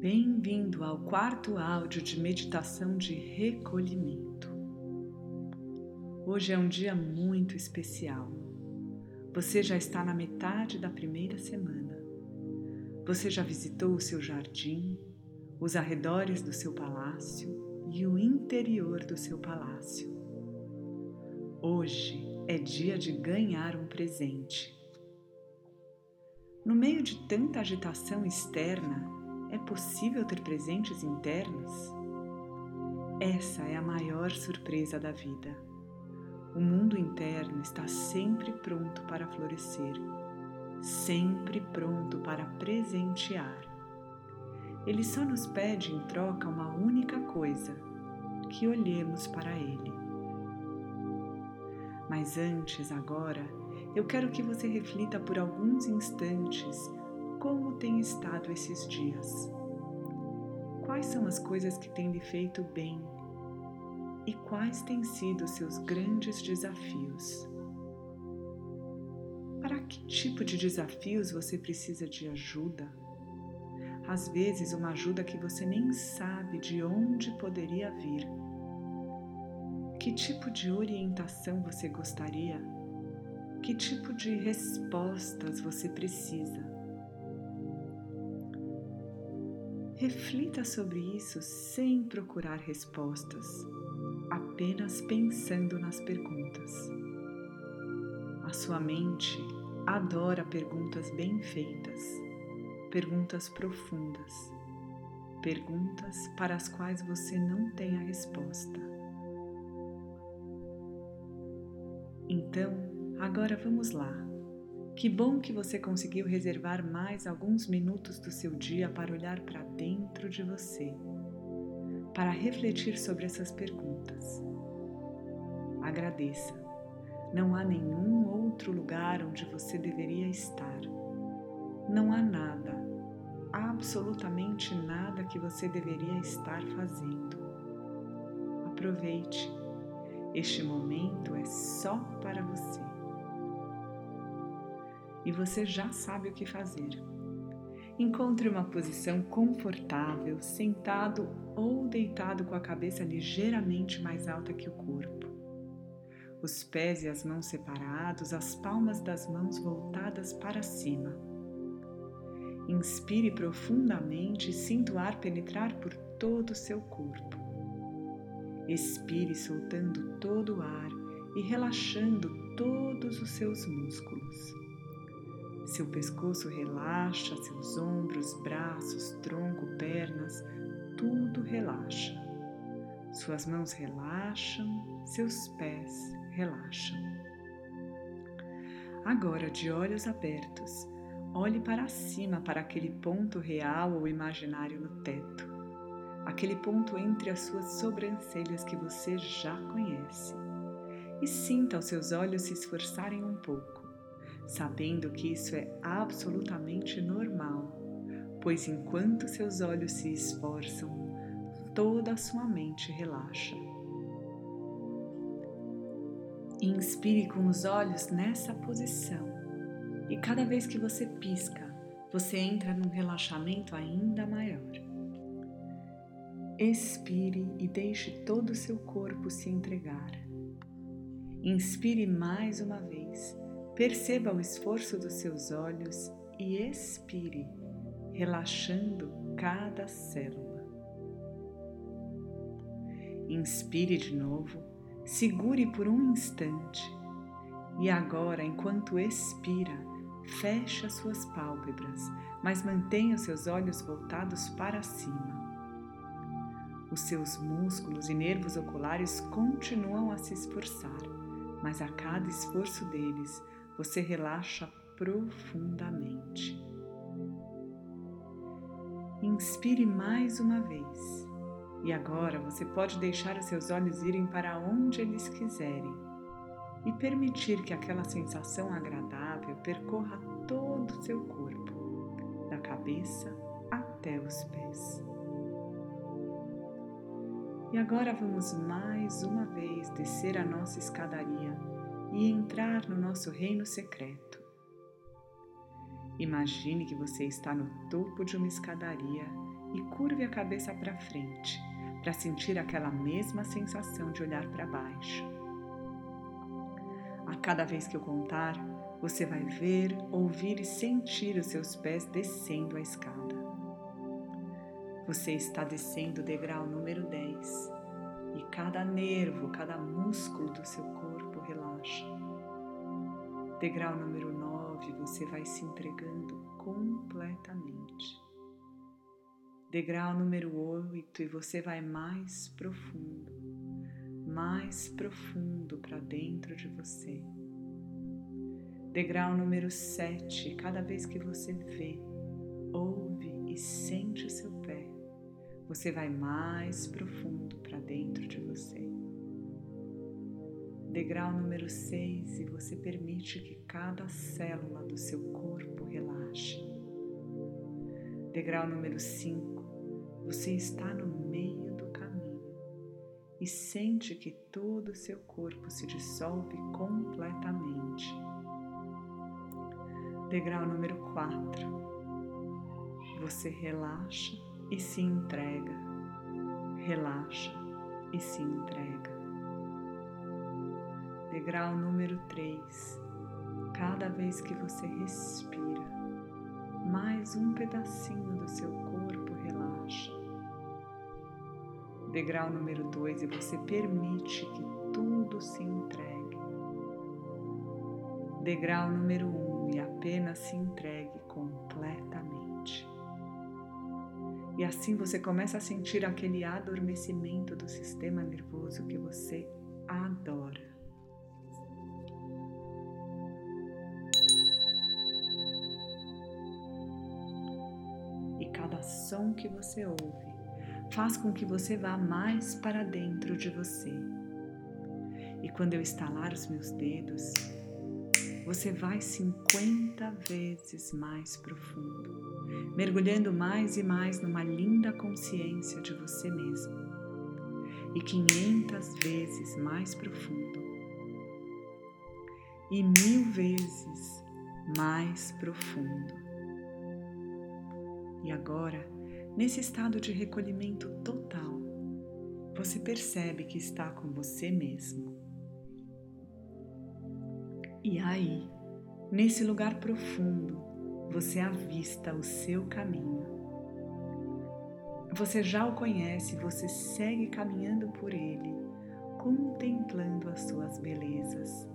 Bem-vindo ao quarto áudio de meditação de recolhimento. Hoje é um dia muito especial. Você já está na metade da primeira semana. Você já visitou o seu jardim, os arredores do seu palácio e o interior do seu palácio. Hoje é dia de ganhar um presente. No meio de tanta agitação externa, é possível ter presentes internos? Essa é a maior surpresa da vida. O mundo interno está sempre pronto para florescer, sempre pronto para presentear. Ele só nos pede em troca uma única coisa: que olhemos para ele. Mas antes, agora, eu quero que você reflita por alguns instantes como tem estado esses dias. Quais são as coisas que têm lhe feito bem e quais têm sido seus grandes desafios? Para que tipo de desafios você precisa de ajuda? Às vezes, uma ajuda que você nem sabe de onde poderia vir. Que tipo de orientação você gostaria? Que tipo de respostas você precisa? Reflita sobre isso sem procurar respostas, apenas pensando nas perguntas. A sua mente adora perguntas bem feitas, perguntas profundas, perguntas para as quais você não tem a resposta. Então, agora vamos lá. Que bom que você conseguiu reservar mais alguns minutos do seu dia para olhar para dentro de você, para refletir sobre essas perguntas. Agradeça. Não há nenhum outro lugar onde você deveria estar. Não há nada, absolutamente nada que você deveria estar fazendo. Aproveite este momento é só para você. E você já sabe o que fazer. Encontre uma posição confortável, sentado ou deitado com a cabeça ligeiramente mais alta que o corpo. Os pés e as mãos separados, as palmas das mãos voltadas para cima. Inspire profundamente e sinta o ar penetrar por todo o seu corpo. Expire soltando todo o ar e relaxando todos os seus músculos. Seu pescoço relaxa, seus ombros, braços, tronco, pernas, tudo relaxa. Suas mãos relaxam, seus pés relaxam. Agora, de olhos abertos, olhe para cima para aquele ponto real ou imaginário no teto aquele ponto entre as suas sobrancelhas que você já conhece. E sinta os seus olhos se esforçarem um pouco, sabendo que isso é absolutamente normal, pois enquanto seus olhos se esforçam, toda a sua mente relaxa. Inspire com os olhos nessa posição e cada vez que você pisca, você entra num relaxamento ainda maior. Expire e deixe todo o seu corpo se entregar. Inspire mais uma vez, perceba o esforço dos seus olhos e expire, relaxando cada célula. Inspire de novo, segure por um instante e agora, enquanto expira, feche as suas pálpebras, mas mantenha os seus olhos voltados para cima. Os seus músculos e nervos oculares continuam a se esforçar, mas a cada esforço deles você relaxa profundamente. Inspire mais uma vez. E agora você pode deixar os seus olhos irem para onde eles quiserem e permitir que aquela sensação agradável percorra todo o seu corpo, da cabeça até os pés. E agora vamos mais uma vez descer a nossa escadaria e entrar no nosso reino secreto. Imagine que você está no topo de uma escadaria e curve a cabeça para frente para sentir aquela mesma sensação de olhar para baixo. A cada vez que eu contar, você vai ver, ouvir e sentir os seus pés descendo a escada. Você está descendo o degrau número 10 e cada nervo, cada músculo do seu corpo relaxa. Degrau número 9, você vai se entregando completamente. Degrau número 8 e você vai mais profundo, mais profundo para dentro de você. Degrau número 7, cada vez que você vê, ouve e sente o seu pé, você vai mais profundo para dentro de você. Degrau número 6 e você permite que cada célula do seu corpo relaxe. Degrau número 5, você está no meio do caminho e sente que todo o seu corpo se dissolve completamente. Degrau número 4, você relaxa e se entrega, relaxa e se entrega degrau número 3. Cada vez que você respira, mais um pedacinho do seu corpo relaxa. Degrau número 2 e você permite que tudo se entregue. Degrau número 1 um, e apenas se entregue completamente. E assim você começa a sentir aquele adormecimento do sistema nervoso que você adora. Som que você ouve faz com que você vá mais para dentro de você. E quando eu estalar os meus dedos, você vai 50 vezes mais profundo, mergulhando mais e mais numa linda consciência de você mesmo. E 500 vezes mais profundo. E mil vezes mais profundo. E agora, Nesse estado de recolhimento total, você percebe que está com você mesmo. E aí, nesse lugar profundo, você avista o seu caminho. Você já o conhece, você segue caminhando por ele, contemplando as suas belezas.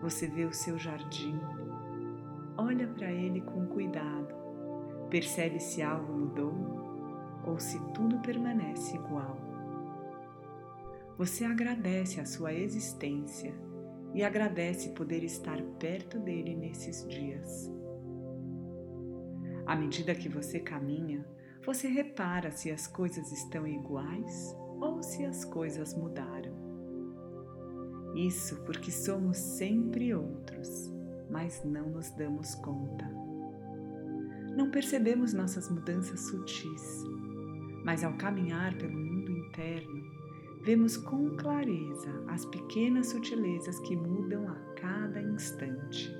Você vê o seu jardim, olha para ele com cuidado Percebe se algo mudou ou se tudo permanece igual. Você agradece a sua existência e agradece poder estar perto dele nesses dias. À medida que você caminha, você repara se as coisas estão iguais ou se as coisas mudaram. Isso porque somos sempre outros, mas não nos damos conta não percebemos nossas mudanças sutis, mas ao caminhar pelo mundo interno, vemos com clareza as pequenas sutilezas que mudam a cada instante.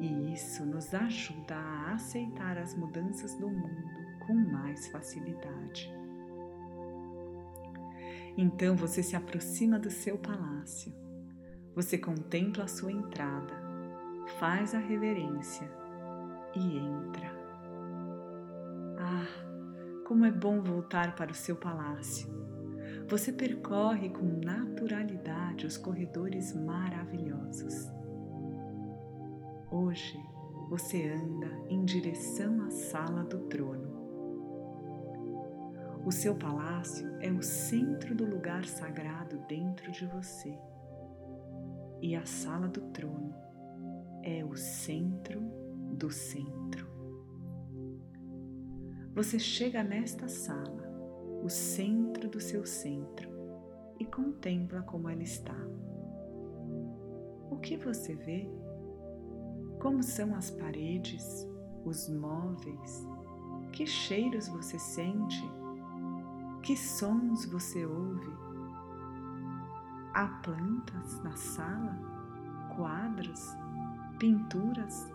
E isso nos ajuda a aceitar as mudanças do mundo com mais facilidade. Então você se aproxima do seu palácio, você contempla a sua entrada, faz a reverência e entra. Ah, como é bom voltar para o seu palácio. Você percorre com naturalidade os corredores maravilhosos. Hoje você anda em direção à sala do trono. O seu palácio é o centro do lugar sagrado dentro de você. E a sala do trono é o centro do centro. Você chega nesta sala, o centro do seu centro, e contempla como ela está. O que você vê? Como são as paredes, os móveis? Que cheiros você sente? Que sons você ouve? Há plantas na sala? Quadros? Pinturas?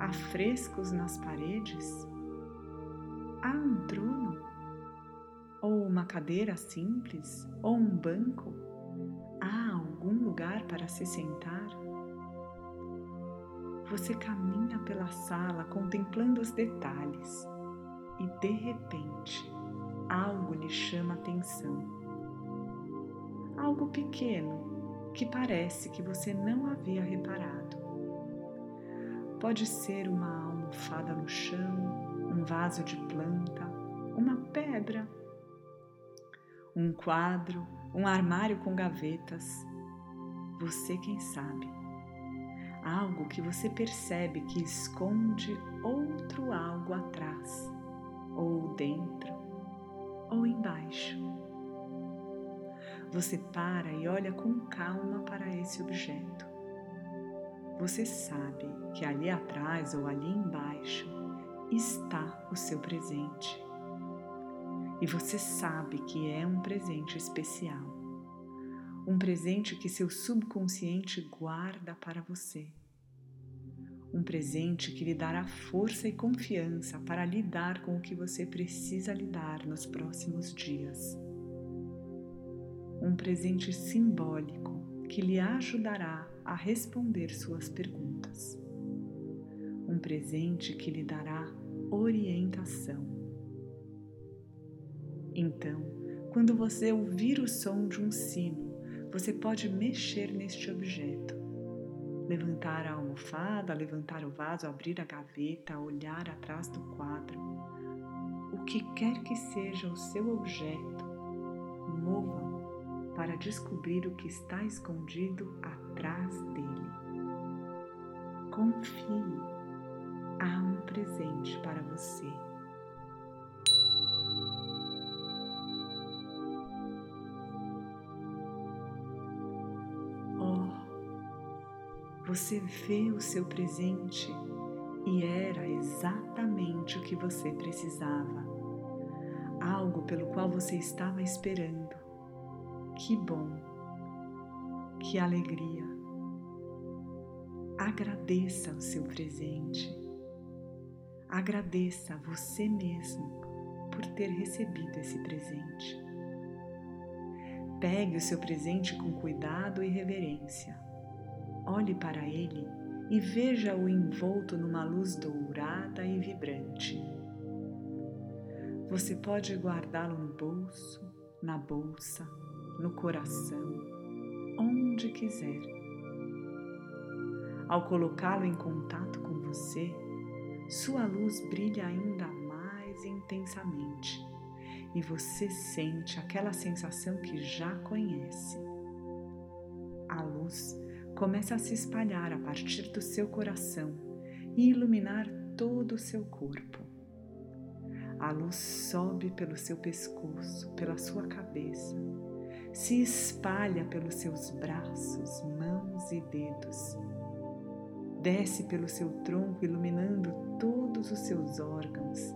Afrescos nas paredes? Há um trono? Ou uma cadeira simples? Ou um banco? Há algum lugar para se sentar? Você caminha pela sala contemplando os detalhes e de repente algo lhe chama atenção. Algo pequeno que parece que você não havia reparado. Pode ser uma almofada no chão, um vaso de planta, uma pedra, um quadro, um armário com gavetas. Você quem sabe. Algo que você percebe que esconde outro algo atrás, ou dentro, ou embaixo. Você para e olha com calma para esse objeto. Você sabe que ali atrás ou ali embaixo está o seu presente. E você sabe que é um presente especial. Um presente que seu subconsciente guarda para você. Um presente que lhe dará força e confiança para lidar com o que você precisa lidar nos próximos dias. Um presente simbólico que lhe ajudará a responder suas perguntas. Um presente que lhe dará orientação. Então, quando você ouvir o som de um sino, você pode mexer neste objeto levantar a almofada, levantar o vaso, abrir a gaveta, olhar atrás do quadro. O que quer que seja o seu objeto, mova-o para descobrir o que está escondido atrás dele. Confie, há um presente para você. Você vê o seu presente e era exatamente o que você precisava. Algo pelo qual você estava esperando. Que bom, que alegria. Agradeça o seu presente. Agradeça a você mesmo por ter recebido esse presente. Pegue o seu presente com cuidado e reverência olhe para ele e veja-o envolto numa luz dourada e vibrante. Você pode guardá-lo no bolso, na bolsa, no coração, onde quiser. Ao colocá-lo em contato com você, sua luz brilha ainda mais intensamente e você sente aquela sensação que já conhece. A luz começa a se espalhar a partir do seu coração e iluminar todo o seu corpo. A luz sobe pelo seu pescoço, pela sua cabeça, se espalha pelos seus braços, mãos e dedos. Desce pelo seu tronco, iluminando todos os seus órgãos.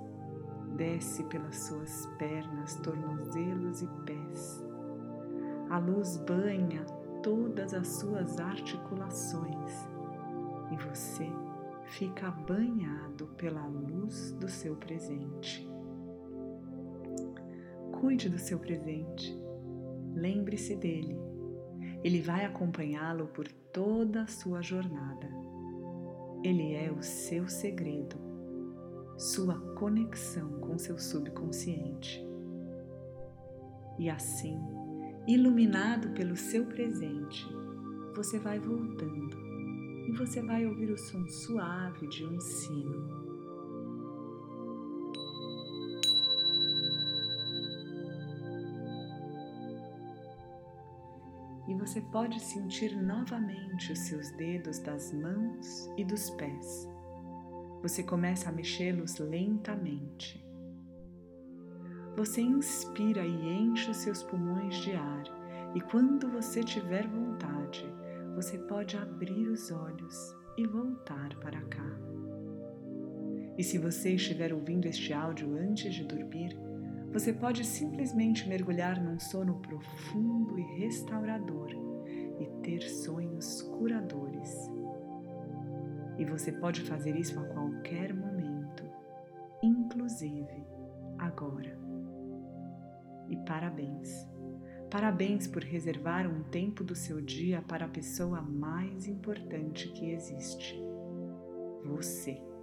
Desce pelas suas pernas, tornozelos e pés. A luz banha todas as suas articulações e você fica banhado pela luz do seu presente. Cuide do seu presente, lembre-se dele, ele vai acompanhá-lo por toda a sua jornada. Ele é o seu segredo, sua conexão com seu subconsciente. E assim, iluminado pelo seu presente, você vai voltando e você vai ouvir o som suave de um sino. E você pode sentir novamente os seus dedos das mãos e dos pés. Você começa a mexê-los lentamente. Você inspira e enche os seus pulmões de ar, e quando você tiver vontade, você pode abrir os olhos e voltar para cá. E se você estiver ouvindo este áudio antes de dormir, você pode simplesmente mergulhar num sono profundo e restaurador e ter sonhos curadores. E você pode fazer isso a qualquer momento, inclusive agora. E parabéns! Parabéns por reservar um tempo do seu dia para a pessoa mais importante que existe: você.